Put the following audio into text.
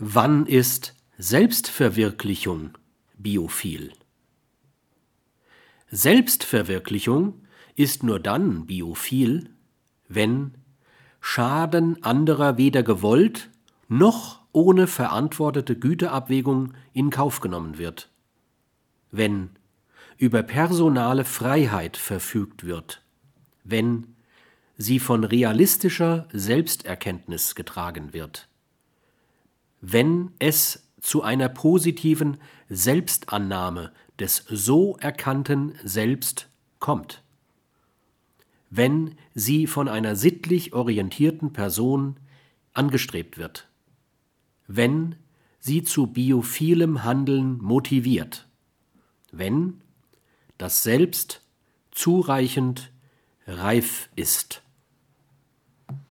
Wann ist Selbstverwirklichung biophil? Selbstverwirklichung ist nur dann biophil, wenn Schaden anderer weder gewollt noch ohne verantwortete Güteabwägung in Kauf genommen wird, wenn über personale Freiheit verfügt wird, wenn sie von realistischer Selbsterkenntnis getragen wird wenn es zu einer positiven Selbstannahme des so erkannten Selbst kommt, wenn sie von einer sittlich orientierten Person angestrebt wird, wenn sie zu biophilem Handeln motiviert, wenn das Selbst zureichend reif ist.